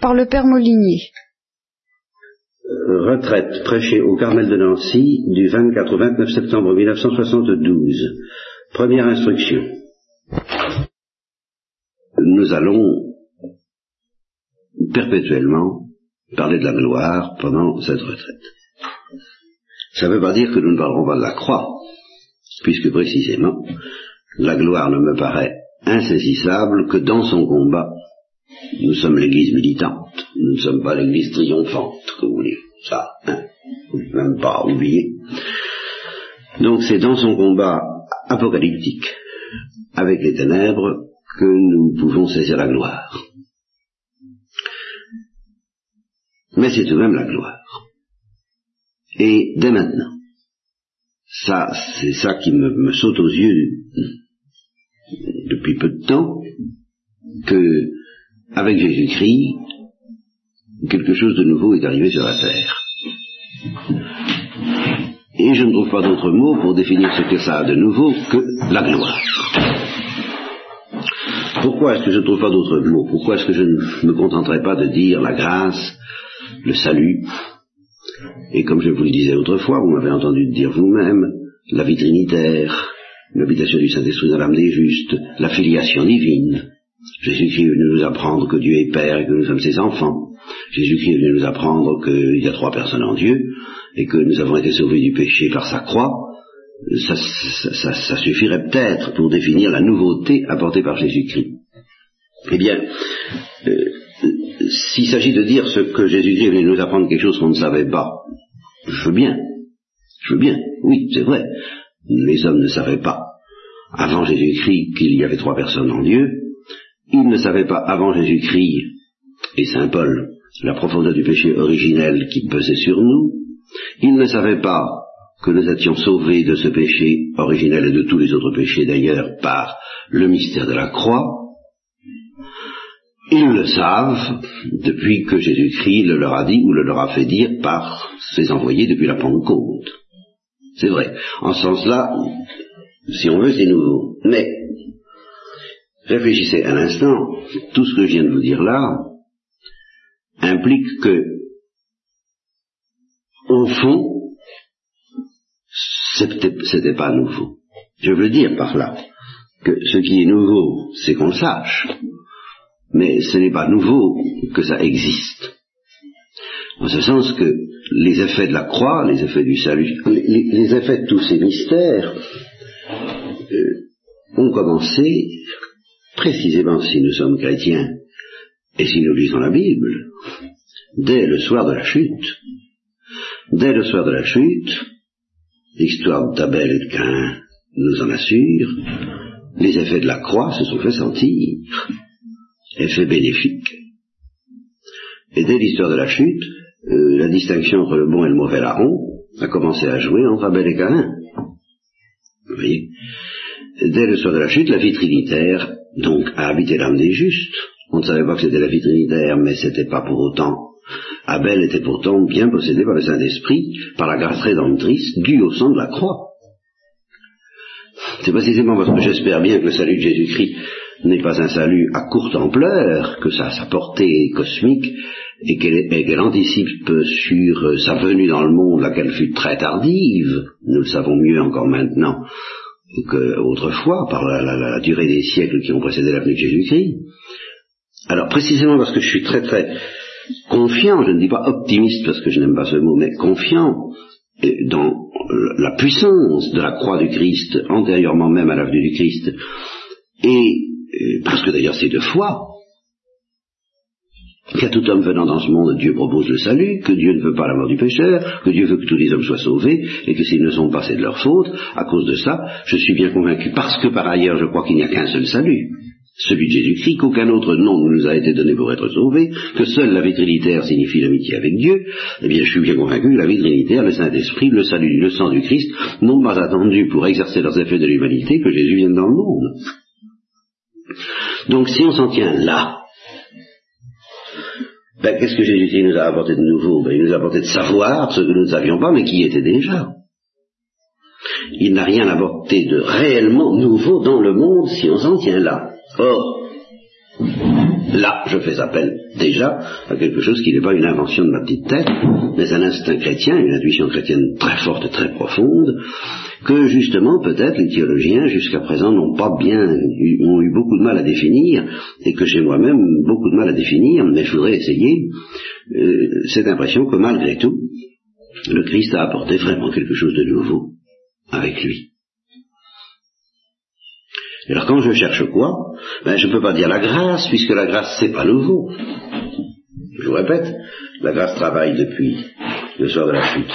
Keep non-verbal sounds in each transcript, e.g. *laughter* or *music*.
par le père Molinier. Euh, retraite prêchée au Carmel de Nancy du 24 au 29 septembre 1972. Première instruction. Nous allons perpétuellement parler de la gloire pendant cette retraite. Ça ne veut pas dire que nous ne parlerons pas de la croix, puisque précisément, la gloire ne me paraît insaisissable que dans son combat. Nous sommes l'église militante, nous ne sommes pas l'église triomphante, que vous voulez. Ça, hein, même pas oublier. Donc c'est dans son combat apocalyptique avec les ténèbres que nous pouvons saisir la gloire. Mais c'est tout de même la gloire. Et dès maintenant, ça, c'est ça qui me, saute aux yeux depuis peu de temps, que avec Jésus-Christ, quelque chose de nouveau est arrivé sur la terre. Et je ne trouve pas d'autre mot pour définir ce que ça a de nouveau que la gloire. Pourquoi est-ce que je ne trouve pas d'autre mot? Pourquoi est-ce que je ne me contenterai pas de dire la grâce, le salut, et comme je vous le disais autrefois, vous m'avez entendu dire vous-même, la vie trinitaire, l'habitation du Saint-Esprit dans l'âme des justes, la filiation divine. Jésus-Christ est venu nous apprendre que Dieu est Père et que nous sommes ses enfants. Jésus-Christ est venu nous apprendre qu'il y a trois personnes en Dieu et que nous avons été sauvés du péché par sa croix. Ça, suffirait peut-être pour définir la nouveauté apportée par Jésus-Christ. Eh bien, euh, s'il s'agit de dire ce que Jésus-Christ est venu nous apprendre quelque chose qu'on ne savait pas, je veux bien. Je veux bien. Oui, c'est vrai. Les hommes ne savaient pas avant Jésus-Christ qu'il y avait trois personnes en Dieu. Ils ne savaient pas avant Jésus-Christ et Saint Paul la profondeur du péché originel qui pesait sur nous. Ils ne savaient pas que nous étions sauvés de ce péché originel et de tous les autres péchés d'ailleurs par le mystère de la croix. Ils le savent depuis que Jésus-Christ le leur a dit ou le leur a fait dire par ses envoyés depuis la Pentecôte. C'est vrai. En ce sens-là, si on veut, c'est nouveau. Mais, réfléchissez un instant, tout ce que je viens de vous dire là implique que, au fond, c'était pas nouveau. Je veux dire par là que ce qui est nouveau, c'est qu'on sache mais ce n'est pas nouveau que ça existe. En ce sens que les effets de la croix, les effets du salut, les, effets de tous ces mystères euh, ont commencé précisément si nous sommes chrétiens et si nous lisons la Bible, dès le soir de la chute. Dès le soir de la chute, l'histoire d'Abel et de Cain nous en assure, les effets de la croix se sont fait sentir effet bénéfique. Et dès l'histoire de la chute, euh, la distinction entre le bon et le mauvais larron a commencé à jouer entre Abel et Caïn. Vous voyez? Dès le soir de la chute, la vie trinitaire, donc, a habité l'âme des justes. On ne savait pas que c'était la vie trinitaire, mais c'était pas pour autant. Abel était pourtant bien possédé par le Saint-Esprit, par la grâce rédemptrice due au sang de la croix. C'est précisément parce que j'espère bien que le salut de Jésus-Christ n'est pas un salut à courte ampleur, que ça a sa portée cosmique, et qu'elle anticipe sur sa venue dans le monde, laquelle fut très tardive, nous le savons mieux encore maintenant qu'autrefois, par la, durée des siècles qui ont précédé la venue de Jésus-Christ. Alors précisément parce que je suis très très confiant, je ne dis pas optimiste parce que je n'aime pas ce mot, mais confiant dans la puissance de la croix du Christ, antérieurement même à la venue du Christ, et parce que d'ailleurs c'est de foi, qu'à tout homme venant dans ce monde, Dieu propose le salut, que Dieu ne veut pas la mort du pécheur, que Dieu veut que tous les hommes soient sauvés, et que s'ils ne sont pas, c'est de leur faute. À cause de ça, je suis bien convaincu, parce que par ailleurs, je crois qu'il n'y a qu'un seul salut, celui de Jésus-Christ, qu'aucun autre nom ne nous a été donné pour être sauvés, que seule la vie trinitaire signifie l'amitié avec Dieu, eh bien je suis bien convaincu que la vie trinitaire, le Saint-Esprit, le salut, le sang du Christ, n'ont pas attendu pour exercer leurs effets de l'humanité que Jésus vienne dans le monde. Donc si on s'en tient là, ben, qu'est-ce que Jésus nous a apporté de nouveau? Ben, Il nous a apporté de savoir ce que nous ne savions pas, mais qui était déjà. Il n'a rien apporté de réellement nouveau dans le monde si on s'en tient là. Or, là, je fais appel déjà à quelque chose qui n'est pas une invention de ma petite tête, mais un instinct chrétien, une intuition chrétienne très forte, très profonde, que justement peut-être les théologiens jusqu'à présent n'ont pas bien, ont eu beaucoup de mal à définir, et que j'ai moi-même beaucoup de mal à définir, mais je voudrais essayer euh, cette impression que malgré tout, le Christ a apporté vraiment quelque chose de nouveau avec lui. Alors quand je cherche quoi ben, Je ne peux pas dire la grâce, puisque la grâce c'est pas nouveau. Je vous répète, la grâce travaille depuis le soir de la chute.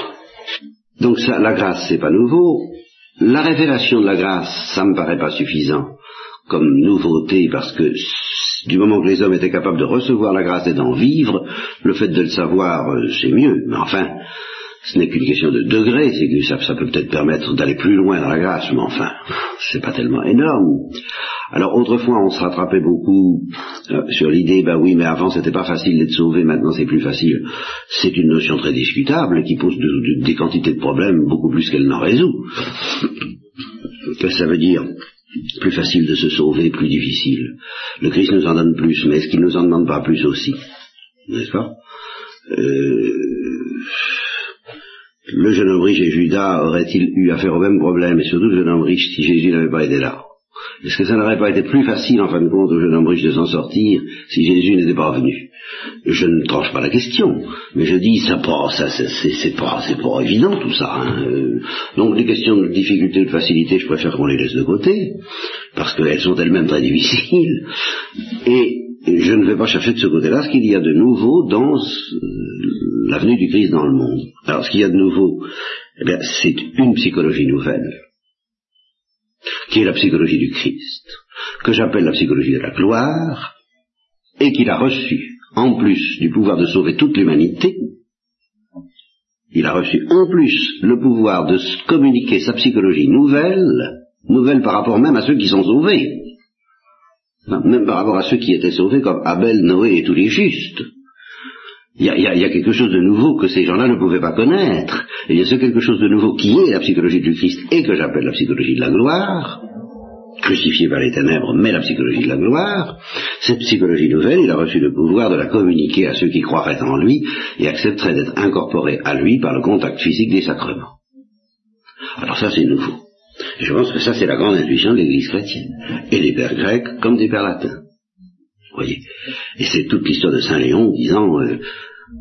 Donc ça, la grâce c'est pas nouveau. La révélation de la grâce, ça me paraît pas suffisant comme nouveauté, parce que du moment que les hommes étaient capables de recevoir la grâce et d'en vivre, le fait de le savoir, euh, c'est mieux. Mais enfin, ce n'est qu'une question de degré, c'est que ça, peut peut-être permettre d'aller plus loin dans la grâce, mais enfin, c'est pas tellement énorme. Alors autrefois on se rattrapait beaucoup euh, sur l'idée, ben oui, mais avant c'était pas facile d'être sauvé, maintenant c'est plus facile. C'est une notion très discutable qui pose des quantités de problèmes beaucoup plus qu'elle n'en résout. Qu'est-ce que ça veut dire plus facile de se sauver, plus difficile. Le Christ nous en donne plus, mais est-ce qu'il nous en demande pas plus aussi? N'est-ce pas? Euh, Le jeune homme riche et Judas auraient-ils eu affaire au même problème, et surtout le jeune homme riche si Jésus n'avait pas été là est-ce que ça n'aurait pas été plus facile, en fin de compte, au jeune homme riche de s'en sortir si Jésus n'était pas venu Je ne tranche pas la question, mais je dis, ça ça, c'est pas, pas évident tout ça. Hein. Euh, donc les questions de difficulté ou de facilité, je préfère qu'on les laisse de côté, parce qu'elles sont elles-mêmes très difficiles. Et je ne vais pas chercher de ce côté-là ce qu'il y a de nouveau dans la venue du Christ dans le monde. Alors ce qu'il y a de nouveau, eh bien, c'est une psychologie nouvelle qui est la psychologie du Christ, que j'appelle la psychologie de la gloire, et qu'il a reçu, en plus du pouvoir de sauver toute l'humanité, il a reçu en plus le pouvoir de communiquer sa psychologie nouvelle, nouvelle par rapport même à ceux qui sont sauvés, même par rapport à ceux qui étaient sauvés comme Abel, Noé et tous les justes. Il y, a, quelque chose de nouveau que ces gens-là ne pouvaient pas connaître. il y a ce quelque chose de nouveau qui est la psychologie du Christ et que j'appelle la psychologie de la gloire, crucifiée par les ténèbres, mais la psychologie de la gloire. Cette psychologie nouvelle, il a reçu le pouvoir de la communiquer à ceux qui croiraient en lui et accepteraient d'être incorporés à lui par le contact physique des sacrements. Alors ça, c'est nouveau. Je pense que ça, c'est la grande intuition de l'Église chrétienne. Et des pères grecs comme des pères latins voyez. Et c'est toute l'histoire de Saint Léon disant euh,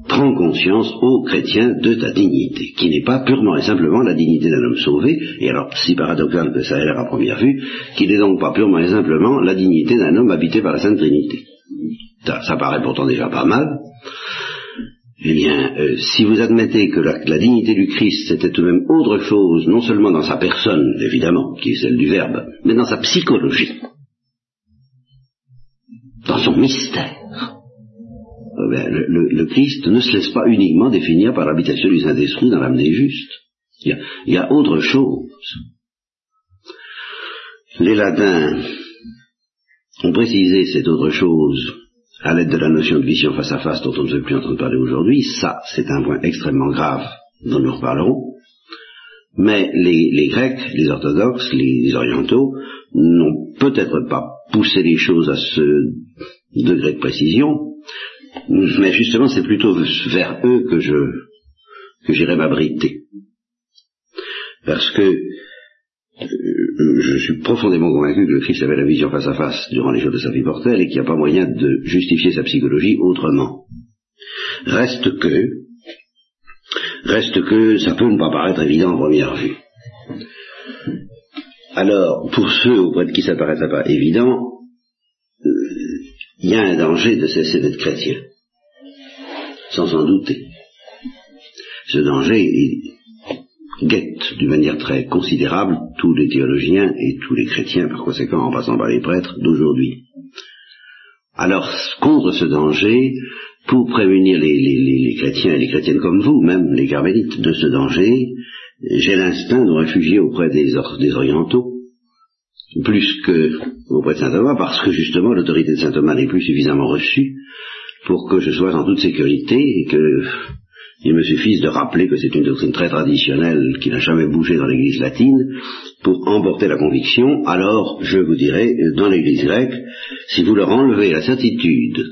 prends conscience, ô chrétien, de ta dignité, qui n'est pas purement et simplement la dignité d'un homme sauvé, et alors si paradoxal que ça a l'air à première vue, qui n'est donc pas purement et simplement la dignité d'un homme habité par la Sainte Trinité. Ça, paraît pourtant déjà pas mal. Eh bien, euh, si vous admettez que la, dignité du Christ c'était tout de même autre chose, non seulement dans sa personne, évidemment, qui est celle du Verbe, mais dans sa psychologie, dans son mystère. Ben, le, Christ ne se laisse pas uniquement définir par l'habitation du Saint-Esprit dans l'âme des. Il y, a, autre chose. Les latins ont précisé cette autre chose à l'aide de la notion de vision face à face dont on ne veut plus entendre parler aujourd'hui. Ça, c'est un point extrêmement grave dont nous reparlerons. Mais les, Grecs, les orthodoxes, les orientaux n'ont peut-être pas poussé les choses à ce degré de précision, mais justement c'est plutôt vers eux que je que j'irai m'abriter. Parce que je suis profondément convaincu que le Christ avait la vision face à face durant les jours de sa vie mortelle et qu'il n'y a pas moyen de justifier sa psychologie autrement. Reste que, reste que ça peut ne pas paraître évident en première vue. Alors, pour ceux auprès de qui ça paraîtrait pas évident, il y a un danger de cesser d'être chrétien, sans en douter. Ce danger guette d'une manière très considérable tous les théologiens et tous les chrétiens, par conséquent en passant par les prêtres d'aujourd'hui. Alors, contre ce danger, pour prévenir les, chrétiens et les chrétiennes comme vous, même les carmélites, de ce danger, j'ai l'instinct de réfugier auprès des orientaux, plus que auprès de saint Thomas, parce que justement l'autorité de saint Thomas n'est plus suffisamment reçue pour que je sois en toute sécurité et que il me suffise de rappeler que c'est une doctrine très traditionnelle qui n'a jamais bougé dans l'Église latine pour emporter la conviction, alors je vous dirais, dans l'Église grecque, si vous leur enlevez la certitude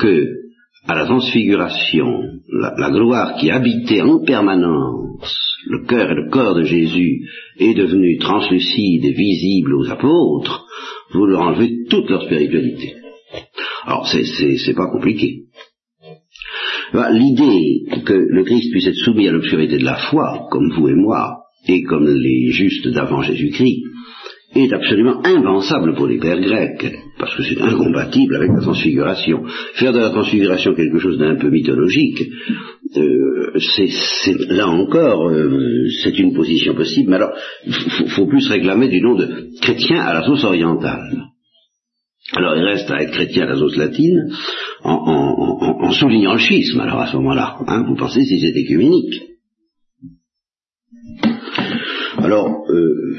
que à la transfiguration, la, gloire qui habitait en permanence le cœur et le corps de Jésus est devenue translucide et visible aux apôtres, vous leur enlevez toute leur spiritualité. Alors c'est pas compliqué. L'idée que le Christ puisse être soumis à l'obscurité de la foi, comme vous et moi, et comme les justes d'avant Jésus-Christ, est absolument impensable pour les pères grecs, parce que c'est incompatible avec la transfiguration. Faire de la transfiguration quelque chose d'un peu mythologique, euh, c'est là encore, euh, c'est une position possible, mais alors, il faut plus réclamer du nom de chrétien à la sauce orientale. Alors il reste à être chrétien à la sauce latine en, soulignant le schisme, alors à ce moment-là. Hein, vous pensez si c'est écuménique. Alors, euh,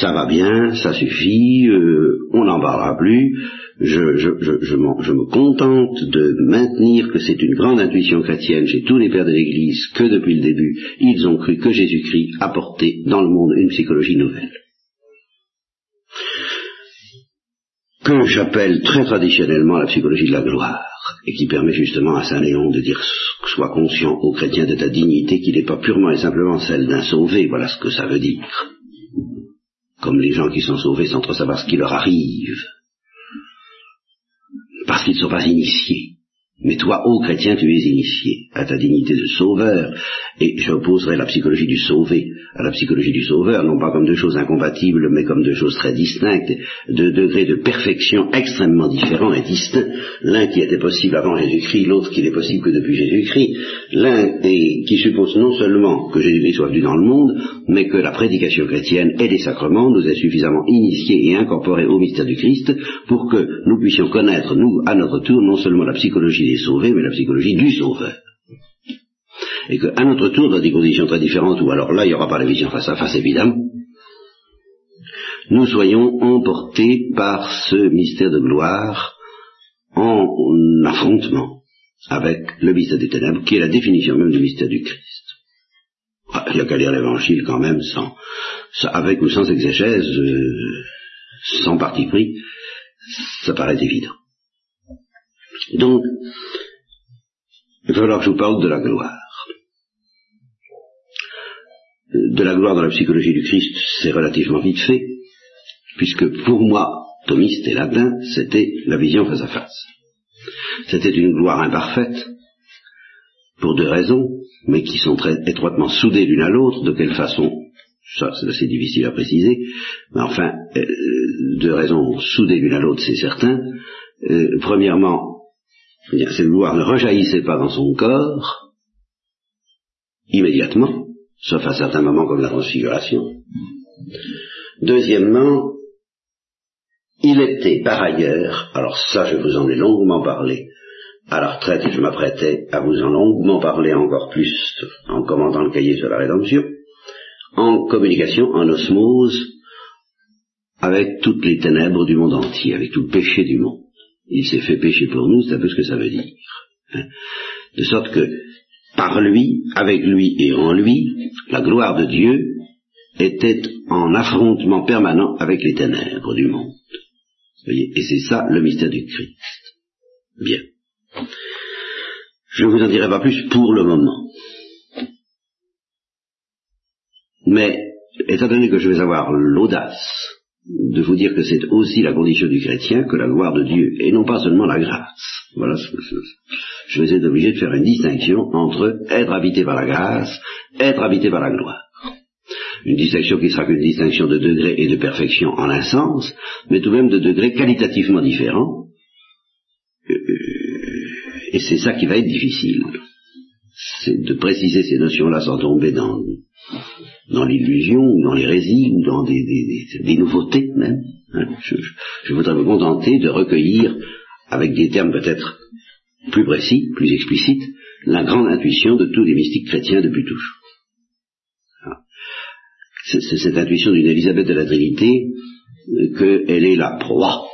ça va bien, ça suffit, euh, on n'en parlera plus, je, je, je, je, me contente de maintenir que c'est une grande intuition chrétienne chez tous les pères de l'Église que depuis le début, ils ont cru que Jésus-Christ apportait dans le monde une psychologie nouvelle. Que j'appelle très traditionnellement la psychologie de la gloire, et qui permet justement à Saint Léon de dire sois conscient aux chrétiens de ta dignité qui n'est pas purement et simplement celle d'un sauvé, voilà ce que ça veut dire. Comme les gens qui sont sauvés sans trop savoir ce qui leur arrive, parce qu'ils ne sont pas initiés. Mais toi, ô chrétien, tu es initié à ta dignité de sauveur, et j'opposerai la psychologie du sauvé à la psychologie du sauveur, non pas comme deux choses incompatibles, mais comme deux choses très distinctes, de degrés de perfection extrêmement différents et distincts. L'un qui était possible avant Jésus-Christ, l'autre qui n'est possible que depuis Jésus-Christ. L'un qui suppose non seulement que Jésus-Christ soit venu dans le monde, mais que la prédication chrétienne et les sacrements nous aient suffisamment initiés et incorporés au mystère du Christ pour que nous puissions connaître, nous, à notre tour, non seulement la psychologie des sauvés, mais la psychologie du sauveur et qu'à notre tour, dans des conditions très différentes, ou alors là, il n'y aura pas la vision face à face, évidemment, nous soyons emportés par ce mystère de gloire en affrontement avec le mystère des ténèbres, qui est la définition même du mystère du Christ. Ah, il n'y a qu'à lire l'évangile quand même, sans, avec ou sans exégèse, euh, sans parti pris, ça paraît évident. Donc, il va falloir que je vous parle de la gloire de la gloire dans la psychologie du Christ, c'est relativement vite fait, puisque pour moi, thomiste et latin, c'était la vision face à face. C'était une gloire imparfaite, pour deux raisons, mais qui sont très étroitement soudées l'une à l'autre. De quelle façon? Ça, c'est assez difficile à préciser, mais enfin, euh, deux raisons soudées l'une à l'autre, c'est certain. Euh, premièrement, cette gloire ne rejaillissait pas dans son corps immédiatement, sauf à certains moments comme la transfiguration. Deuxièmement, il était par ailleurs, alors ça je vous en ai longuement parlé, à la retraite et je m'apprêtais à vous en longuement parler encore plus en commentant le cahier sur la rédemption, en communication, en osmose, avec toutes les ténèbres du monde entier, avec tout le péché du monde. Il s'est fait pécher pour nous, c'est un peu ce que ça veut dire. Hein. De sorte que par lui, avec lui et en lui, la gloire de Dieu était en affrontement permanent avec les ténèbres du monde. Voyez et c'est ça le mystère du Christ. Bien. Je ne vous en dirai pas plus pour le moment. Mais, étant donné que je vais avoir l'audace de vous dire que c'est aussi la condition du chrétien que la gloire de Dieu, et non pas seulement la grâce. Voilà ce que je vais être obligé de faire une distinction entre être habité par la grâce, être habité par la gloire. Une distinction qui sera qu'une distinction de degré et de perfection en un sens, mais tout de même de degrés qualitativement différents. Euh, et c'est ça qui va être difficile. C'est de préciser ces notions-là sans tomber dans dans l'illusion, ou dans l'hérésie, ou dans des, nouveautés même. Hein. Je, voudrais me contenter de recueillir, avec des termes peut-être plus précis, plus explicites, la grande intuition de tous les mystiques chrétiens depuis toujours. Ah. C'est cette intuition d'une Élisabeth de la Trinité euh, qu'elle est la proie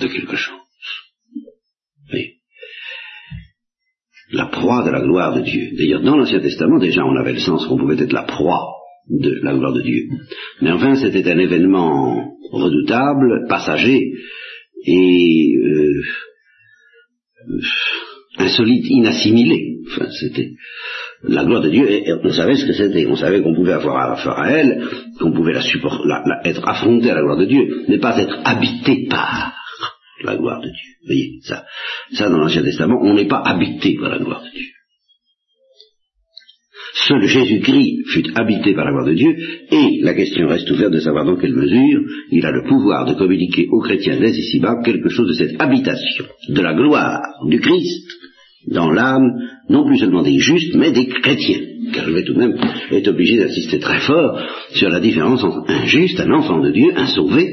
de quelque chose. Oui la proie de la gloire de Dieu. D'ailleurs, dans l'Ancien Testament, déjà, on avait le sens qu'on pouvait être la proie de la gloire de Dieu. Mais enfin, c'était un événement redoutable, passager, et euh, insolite, inassimilée. Enfin, c'était la gloire de Dieu, et on savait ce que c'était, on savait qu'on pouvait avoir affaire à elle, qu'on pouvait la supporter, être affronté à la gloire de Dieu, mais pas être habité par la gloire de Dieu. Vous voyez, ça, ça dans l'Ancien Testament, on n'est pas habité par la gloire de Dieu. Seul Jésus-Christ fut habité par la gloire de Dieu, et la question reste ouverte de savoir dans quelle mesure il a le pouvoir de communiquer aux chrétiens dès ici-bas quelque chose de cette habitation, de la gloire du Christ, dans l'âme, non plus seulement des justes, mais des chrétiens. Car je vais tout de même être obligé d'insister très fort sur la différence entre un juste, un enfant de Dieu, un sauvé,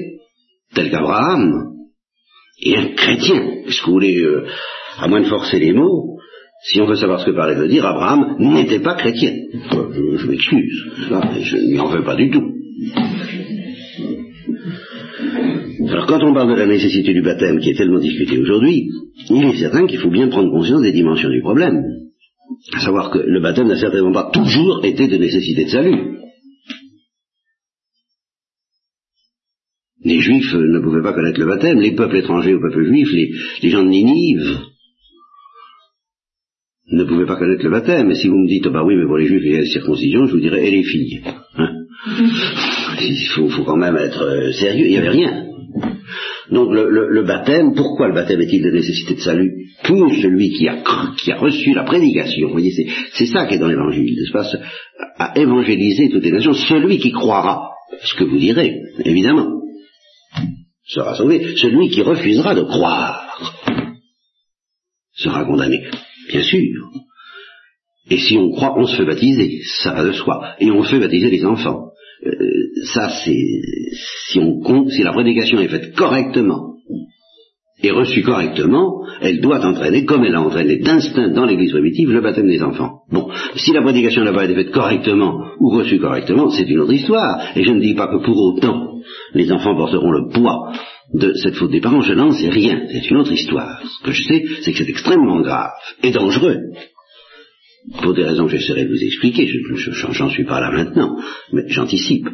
tel qu'Abraham, et un chrétien. Est-ce que vous voulez, euh, à moins de forcer les mots, si on veut savoir ce que parlait veut dire, Abraham n'était pas chrétien. Je, m'excuse, je n'y en veux pas du tout. Alors quand on parle de la nécessité du baptême qui est tellement discutée aujourd'hui, il est certain qu'il faut bien prendre conscience des dimensions du problème. À savoir que le baptême n'a certainement pas toujours été de nécessité de salut. Les juifs ne pouvaient pas connaître le baptême, les peuples étrangers au peuple juif, les, gens de Ninive ne pouvaient pas connaître le baptême. Et si vous me dites, oh bah oui, mais pour les juifs, il y a la circoncision, je vous dirais, et les filles hein *laughs* Il faut, faut, quand même être euh, sérieux, il n'y avait rien. Donc le, baptême, pourquoi le baptême est-il de nécessité de salut Pour celui qui a, qui a reçu la prédication? Vous voyez, c'est ça qui est dans l'évangile, n'est-ce pas? À évangéliser toutes les nations, celui qui croira, ce que vous direz, évidemment, sera sauvé. Celui qui refusera de croire sera condamné, bien sûr. Et si on croit, on se fait baptiser, ça va de soi. Et on fait baptiser les enfants. Euh, ça, c'est si on si la prédication est faite correctement et reçue correctement, elle doit entraîner, comme elle a entraîné d'instinct dans l'Église primitive, le baptême des enfants. Bon, si la prédication n'a pas été faite correctement ou reçue correctement, c'est une autre histoire. Et je ne dis pas que pour autant les enfants porteront le poids de cette faute des parents, je n'en sais rien. C'est une autre histoire. Ce que je sais, c'est que c'est extrêmement grave et dangereux pour des raisons que j'essaierai de vous expliquer, je suis pas là maintenant, mais j'anticipe.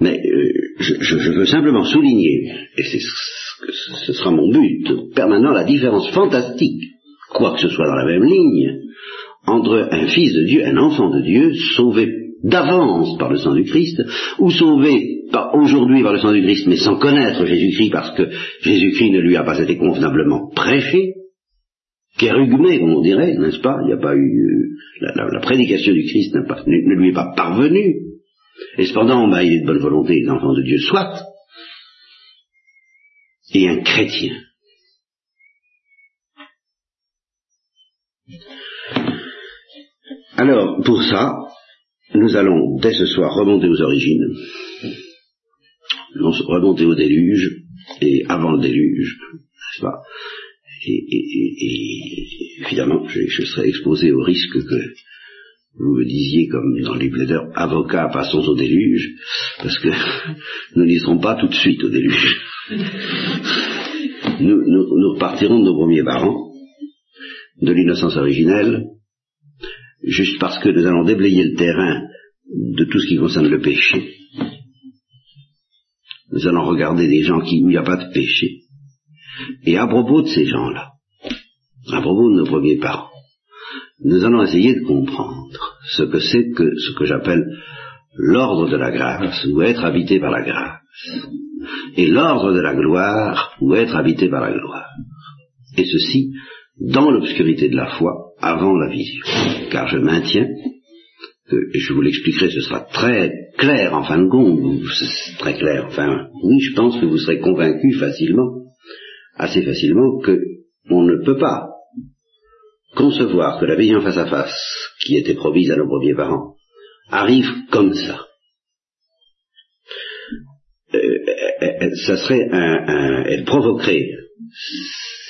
Mais euh, je, veux simplement souligner, et ce sera mon but permanent, la différence fantastique, quoi que ce soit dans la même ligne, entre un fils de Dieu, un enfant de Dieu, sauvé d'avance par le sang du Christ, ou sauvé aujourd'hui par le sang du Christ, mais sans connaître Jésus-Christ, parce que Jésus-Christ ne lui a pas été convenablement prêché, kérugmé, comme on dirait, n'est-ce pas? Il n'y a pas eu euh, la, prédication du Christ ne, lui est pas parvenue. Et cependant, bah, il est de bonne volonté, l'enfant de Dieu soit. Et un chrétien. Alors, pour ça, nous allons dès ce soir remonter aux origines, remonter au déluge, et avant le déluge, n'est-ce pas? Et, évidemment, je, serai exposé au risque que vous me disiez, comme dans les plaideurs, avocat, passons au déluge, parce que *laughs* nous n'y serons pas tout de suite au déluge. Nous, repartirons de nos premiers parents, de l'innocence originelle, juste parce que nous allons déblayer le terrain de tout ce qui concerne le péché. Nous allons regarder des gens qui, où il n'y a pas de péché, et à propos de ces gens-là, à propos de nos premiers parents, nous allons essayer de comprendre ce que c'est que ce que j'appelle l'ordre de la grâce, ou être habité par la grâce, et l'ordre de la gloire, ou être habité par la gloire. Et ceci dans l'obscurité de la foi, avant la vision. Car je maintiens que, et je vous l'expliquerai, ce sera très clair en fin de compte, très clair, enfin, oui, je pense que vous serez convaincu facilement assez facilement que on ne peut pas concevoir que la vision face à face qui était promise à nos premiers parents arrive comme ça. Euh, ça serait un, elle provoquerait,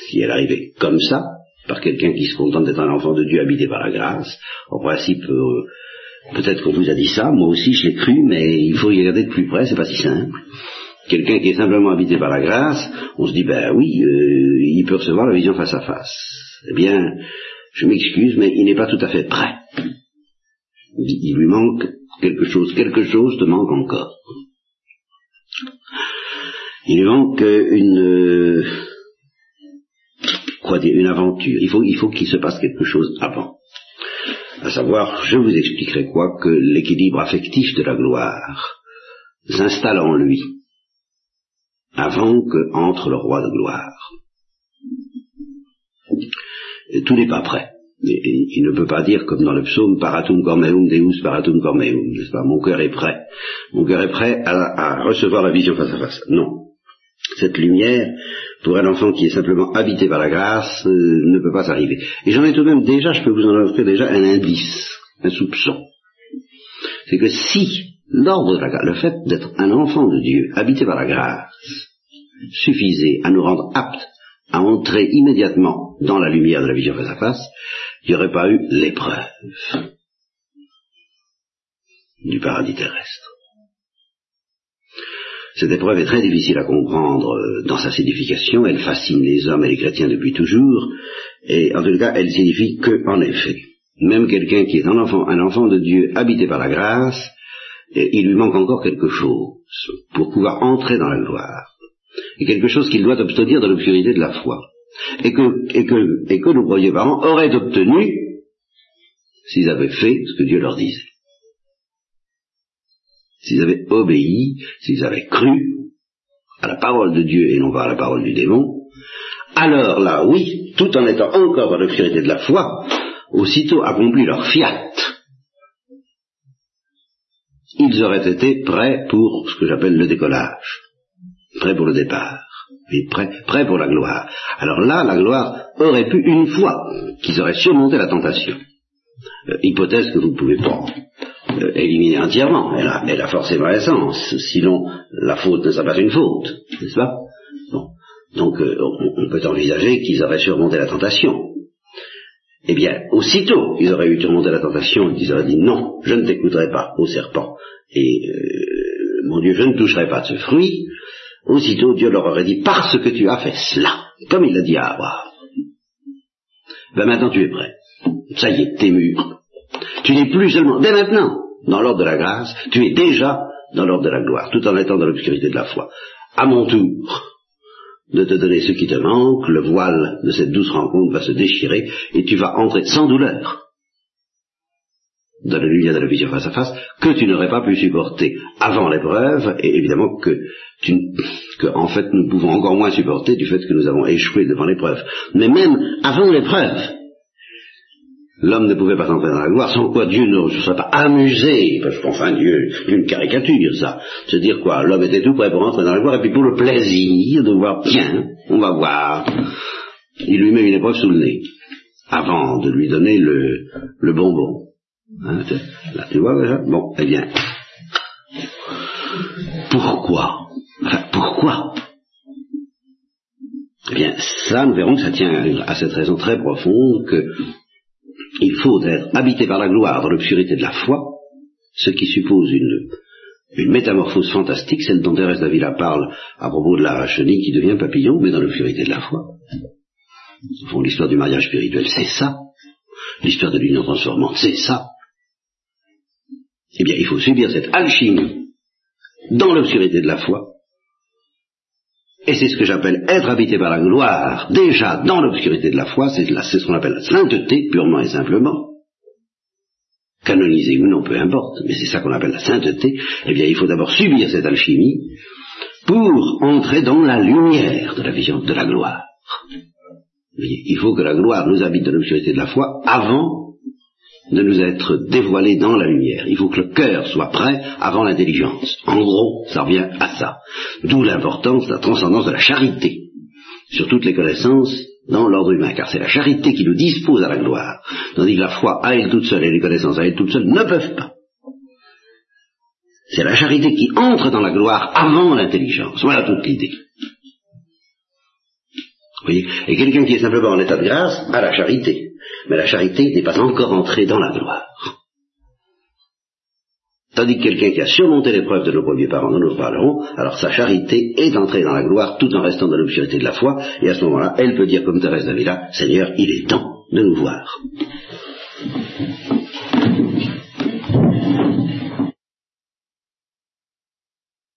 si elle arrivait comme ça, par quelqu'un qui se contente d'être un enfant de Dieu habité par la grâce. En principe, euh, peut-être qu'on vous a dit ça, moi aussi je l'ai cru, mais il faut y regarder de plus près, c'est pas si simple quelqu'un qui est simplement habité par la grâce, on se dit, ben oui, euh, il peut recevoir la vision face à face. Eh bien, je m'excuse, mais il n'est pas tout à fait prêt. Il lui manque quelque chose, quelque chose te manque encore. Il lui manque une... quoi dire, une aventure. Il faut, il faut qu'il se passe quelque chose avant. À savoir, je vous expliquerai quoi, que l'équilibre affectif de la gloire s'installe en lui avant que entre le roi de gloire. Tout n'est pas prêt. il ne peut pas dire comme dans le psaume paratum cormeum deus paratum cormeum, n'est-ce pas? Mon cœur est prêt. Mon cœur est prêt à, recevoir la vision face à face. Non. Cette lumière, pour un enfant qui est simplement habité par la grâce, euh, ne peut pas arriver. Et j'en ai tout de même déjà, je peux vous en offrir déjà un indice, un soupçon. C'est que si l'ordre de la grâce, le fait d'être un enfant de Dieu, habité par la grâce, suffisait à nous rendre aptes à entrer immédiatement dans la lumière de la vision face à face, il n'y aurait pas eu l'épreuve du paradis terrestre. Cette épreuve est très difficile à comprendre euh, dans sa signification, elle fascine les hommes et les chrétiens depuis toujours, et en tout cas, elle signifie que, en effet, même quelqu'un qui est un enfant, un enfant de Dieu habité par la grâce, il lui manque encore quelque chose pour pouvoir entrer dans la gloire. Et quelque chose qu'il doit obtenir dans l'obscurité de la foi, et que, et que, et que nos premiers parents auraient obtenu s'ils avaient fait ce que Dieu leur disait. S'ils avaient obéi, s'ils avaient cru à la parole de Dieu et non pas à la parole du démon, alors là, oui, tout en étant encore dans l'obscurité de la foi, aussitôt accompli leur fiat, ils auraient été prêts pour ce que j'appelle le décollage prêt pour le départ, et prêt, prêt pour la gloire. Alors là, la gloire aurait pu, une fois qu'ils auraient surmonté la tentation, euh, hypothèse que vous pouvez pas euh, éliminer entièrement, elle a, elle a forcément essence, sinon la faute ne serait pas une faute, n'est-ce pas? Donc euh, on, peut envisager qu'ils auraient surmonté la tentation. Eh bien, aussitôt ils auraient eu surmonté la tentation, ils auraient dit non, je ne t'écouterai pas, au serpent, et mon Dieu, je ne toucherai pas de ce fruit, Aussitôt Dieu leur aurait dit, parce que tu as fait cela, comme il l'a dit à Abraham, ben maintenant tu es prêt. Ça y est, t'es mûr. Tu n'es plus seulement, dès maintenant, dans l'ordre de la grâce, tu es déjà dans l'ordre de la gloire, tout en étant dans l'obscurité de la foi. À mon tour de te donner ce qui te manque, le voile de cette douce rencontre va se déchirer et tu vas entrer sans douleur dans la lumière de la vision face à face, que tu n'aurais pas pu supporter avant l'épreuve, et évidemment que, que en fait nous pouvons encore moins supporter du fait que nous avons échoué devant l'épreuve. Mais même avant l'épreuve, l'homme ne pouvait pas entrer dans la gloire, sans quoi Dieu ne se serait pas amusé, parce qu'enfin Dieu, une caricature ça, se dire quoi, l'homme était tout prêt pour entrer dans la gloire, et puis pour le plaisir de voir, bien, on va voir, il lui met une épreuve sous le nez, avant de lui donner le, bonbon. Hein, là, tu vois Bon, eh bien, pourquoi? Enfin, Pourquoi? Eh bien, ça, nous verrons que ça tient à cette raison très profonde que il faut être habité par la gloire dans l'obscurité de la foi, ce qui suppose une, une métamorphose fantastique, celle dont Thérèse Davila parle à propos de la chenille qui devient papillon, mais dans l'obscurité de la foi. Au l'histoire du mariage spirituel, c'est ça. L'histoire de l'union transformante, c'est ça. Eh bien, il faut subir cette alchimie dans l'obscurité de la foi. Et c'est ce que j'appelle être habité par la gloire, déjà dans l'obscurité de la foi, c'est ce qu'on appelle la sainteté, purement et simplement. Canonisé ou non, peu importe, mais c'est ça qu'on appelle la sainteté. Eh bien, il faut d'abord subir cette alchimie pour entrer dans la lumière de la vision de la gloire. Il faut que la gloire nous habite dans l'obscurité de la foi avant de nous être dévoilé dans la lumière. Il faut que le cœur soit prêt avant l'intelligence. En gros, ça revient à ça. D'où l'importance, la transcendance de la charité sur toutes les connaissances dans l'ordre humain, car c'est la charité qui nous dispose à la gloire, tandis que la foi à elle toute seule et les connaissances à elle toute seule ne peuvent pas. C'est la charité qui entre dans la gloire avant l'intelligence. Voilà toute l'idée. Et quelqu'un qui est simplement en état de grâce a la charité mais la charité n'est pas encore entrée dans la gloire. Tandis que quelqu'un qui a surmonté l'épreuve de nos premiers parents, nous nous parlerons, alors sa charité est entrée dans la gloire tout en restant dans l'obscurité de la foi, et à ce moment-là, elle peut dire comme Thérèse d'Avila, Seigneur, il est temps de nous voir.